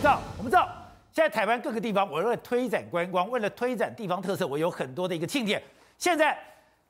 知道，我们知道，现在台湾各个地方，为了推展观光，为了推展地方特色，我有很多的一个庆典。现在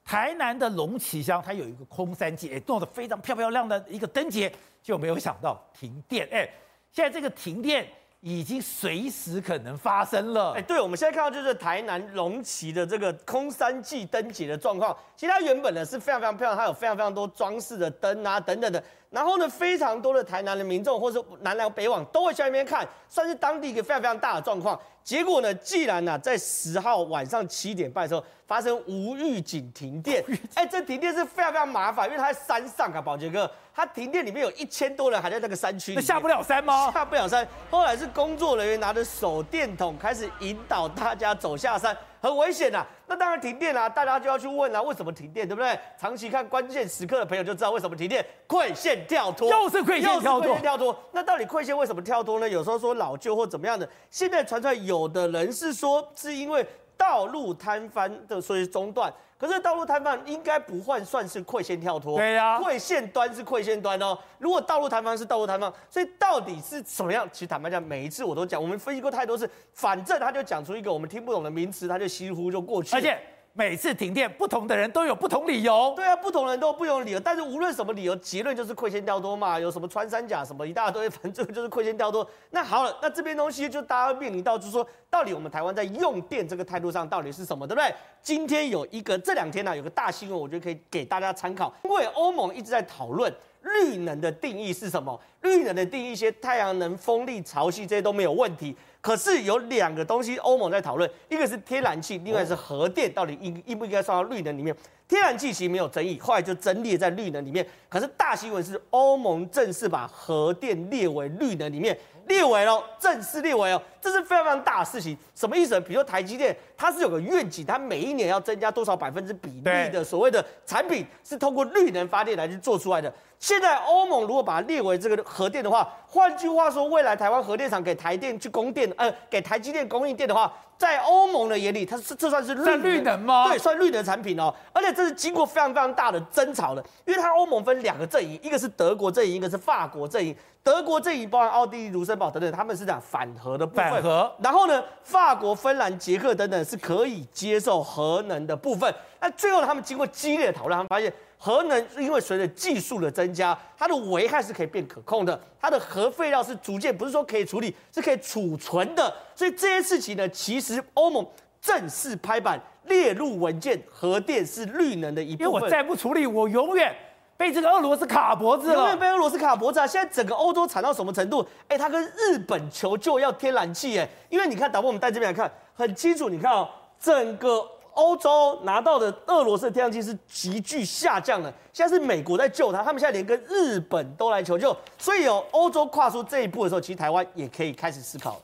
台南的龙旗乡，它有一个空山祭，哎，弄得非常漂漂亮的一个灯节，就没有想到停电，哎，现在这个停电。已经随时可能发生了。哎，对，我们现在看到就是台南龙崎的这个空山祭灯节的状况。其实它原本呢是非常非常漂亮，它有非常非常多装饰的灯啊等等的。然后呢，非常多的台南的民众或是南来北往都会去那边看，算是当地一个非常非常大的状况。结果呢，既然呢在十号晚上七点半的时候发生无预警停电，哎，这停电是非常非常麻烦，因为它在山上啊，宝杰哥。它停电里面有一千多人还在那个山区，那下不了山吗？下不了山。后来是工作人员拿着手电筒开始引导大家走下山，很危险呐。那当然停电啦，大家就要去问啦，为什么停电，对不对？长期看关键时刻的朋友就知道为什么停电，馈线跳脱，又是馈线跳脱，跳脱。那到底馈线为什么跳脱呢？有时候说老旧或怎么样的，现在传出来有的人是说是因为道路摊贩的所以中断。可是道路摊贩应该不换算是馈线跳脱，对呀、啊，馈线端是馈线端哦。如果道路摊贩是道路摊贩，所以到底是什么样？其实坦白讲，每一次我都讲，我们分析过太多次，反正他就讲出一个我们听不懂的名词，他就稀乎就过去。而且每次停电，不同的人都有不同理由。对啊，不同人都有不同理由，但是无论什么理由，结论就是亏钱掉多嘛。有什么穿山甲什么一大堆，反正就是亏钱掉多。那好了，那这边东西就大家面临到，就是说。到底我们台湾在用电这个态度上到底是什么，对不对？今天有一个这两天呢、有个大新闻，我觉得可以给大家参考。因为欧盟一直在讨论绿能的定义是什么，绿能的定义一些太阳能、风力、潮汐这些都没有问题。可是有两个东西欧盟在讨论，一个是天然气，另外是核电，到底应应不应该算到绿能里面？天然气其实没有争议，后来就增列在绿能里面。可是大新闻是欧盟正式把核电列为绿能里面。列为了正式列为哦，这是非常非常大的事情。什么意思呢？比如说台积电，它是有个愿景，它每一年要增加多少百分之比例的所谓的产品是通过绿能发电来去做出来的。现在欧盟如果把它列为这个核电的话，换句话说，未来台湾核电厂给台电去供电，呃，给台积电供应电的话，在欧盟的眼里，它是这算是绿能，绿能吗？对，算绿能产品哦。而且这是经过非常非常大的争吵的，因为它欧盟分两个阵营，一个是德国阵营，一个是法国阵营。德国阵营包含奥地利、卢森堡等等，他们是讲反核的部分。反核。然后呢，法国、芬兰、捷克等等是可以接受核能的部分。那最后他们经过激烈的讨论，他们发现核能因为随着技术的增加，它的危害是可以变可控的，它的核废料是逐渐不是说可以处理，是可以储存的。所以这些事情呢，其实欧盟正式拍板列入文件，核电是绿能的一部分。因为我再不处理，我永远。被这个俄罗斯卡脖子了，永远被俄罗斯卡脖子啊！现在整个欧洲惨到什么程度？哎，他跟日本求救要天然气，哎，因为你看，导播我们带这边来看，很清楚，你看哦，整个欧洲拿到的俄罗斯的天然气是急剧下降的。现在是美国在救他，他们现在连跟日本都来求救，所以有欧洲跨出这一步的时候，其实台湾也可以开始思考。